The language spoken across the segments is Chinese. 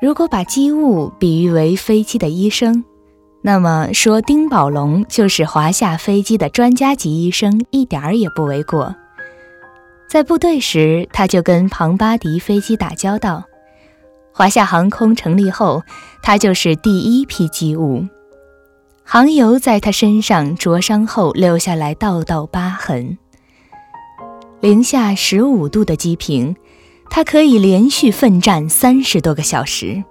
如果把机务比喻为飞机的医生，那么说丁宝龙就是华夏飞机的专家级医生，一点儿也不为过。在部队时，他就跟庞巴迪飞机打交道；华夏航空成立后，他就是第一批机务。航油在他身上灼伤后留下来道道疤痕。零下十五度的机坪。他可以连续奋战三十多个小时，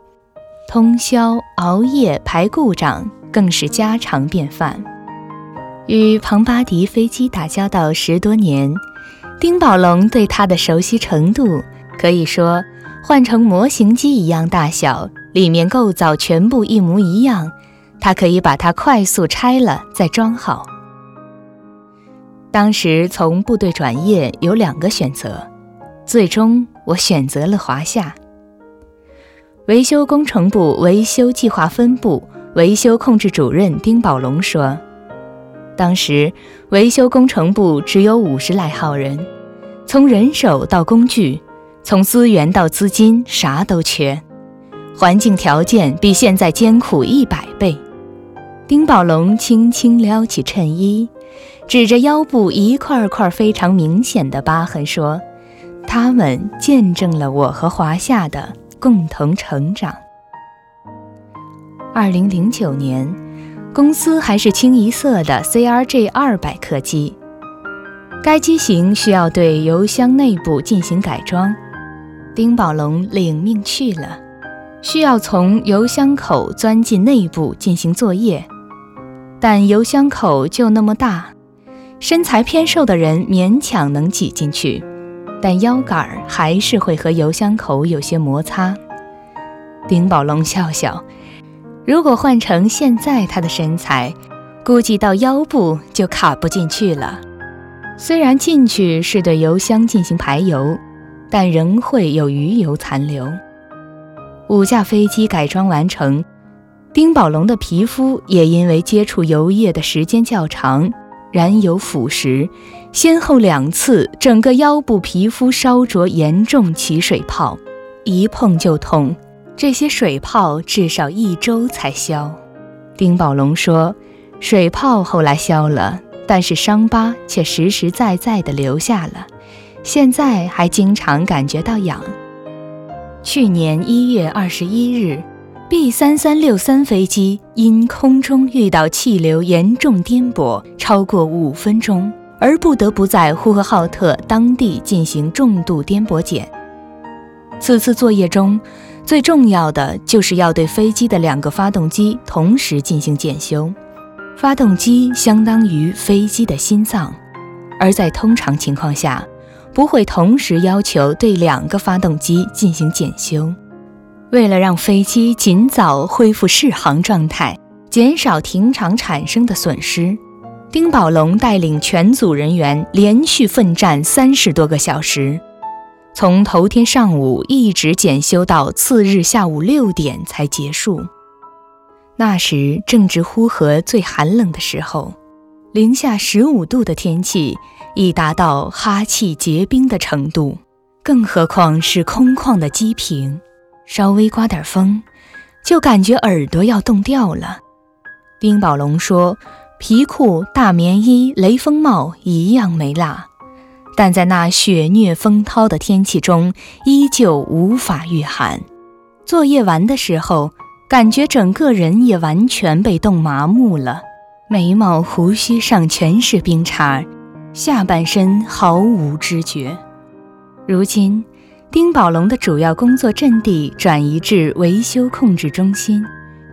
通宵熬夜排故障更是家常便饭。与庞巴迪飞机打交道十多年，丁宝龙对它的熟悉程度可以说，换成模型机一样大小，里面构造全部一模一样，他可以把它快速拆了再装好。当时从部队转业有两个选择，最终。我选择了华夏维修工程部维修计划分部维修控制主任丁宝龙说：“当时维修工程部只有五十来号人，从人手到工具，从资源到资金，啥都缺，环境条件比现在艰苦一百倍。”丁宝龙轻轻撩起衬衣，指着腰部一块块非常明显的疤痕说。他们见证了我和华夏的共同成长。二零零九年，公司还是清一色的 CRJ 二百客机，该机型需要对油箱内部进行改装，丁宝龙领命去了，需要从油箱口钻进内部进行作业，但油箱口就那么大，身材偏瘦的人勉强能挤进去。但腰杆还是会和油箱口有些摩擦。丁宝龙笑笑，如果换成现在他的身材，估计到腰部就卡不进去了。虽然进去是对油箱进行排油，但仍会有余油残留。五架飞机改装完成，丁宝龙的皮肤也因为接触油液的时间较长。燃油腐蚀，先后两次，整个腰部皮肤烧灼严重，起水泡，一碰就痛。这些水泡至少一周才消。丁宝龙说：“水泡后来消了，但是伤疤却实实在在的留下了，现在还经常感觉到痒。”去年一月二十一日。B 三三六三飞机因空中遇到气流严重颠簸超过五分钟，而不得不在呼和浩特当地进行重度颠簸检。此次作业中，最重要的就是要对飞机的两个发动机同时进行检修。发动机相当于飞机的心脏，而在通常情况下，不会同时要求对两个发动机进行检修。为了让飞机尽早恢复适航状态，减少停场产生的损失，丁宝龙带领全组人员连续奋战三十多个小时，从头天上午一直检修到次日下午六点才结束。那时正值呼和最寒冷的时候，零下十五度的天气已达到哈气结冰的程度，更何况是空旷的机坪。稍微刮点风，就感觉耳朵要冻掉了。丁宝龙说：“皮裤、大棉衣、雷锋帽一样没落，但在那雪虐风涛的天气中，依旧无法御寒。作业完的时候，感觉整个人也完全被冻麻木了，眉毛、胡须上全是冰碴，下半身毫无知觉。如今。”丁宝龙的主要工作阵地转移至维修控制中心，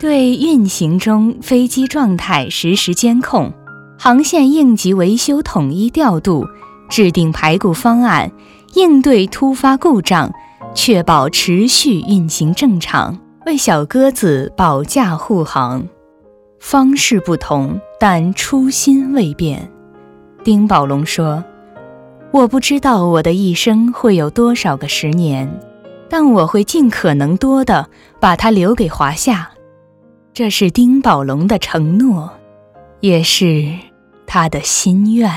对运行中飞机状态实时监控，航线应急维修统一调度，制定排故方案，应对突发故障，确保持续运行正常，为小鸽子保驾护航。方式不同，但初心未变。丁宝龙说。我不知道我的一生会有多少个十年，但我会尽可能多的把它留给华夏。这是丁宝龙的承诺，也是他的心愿。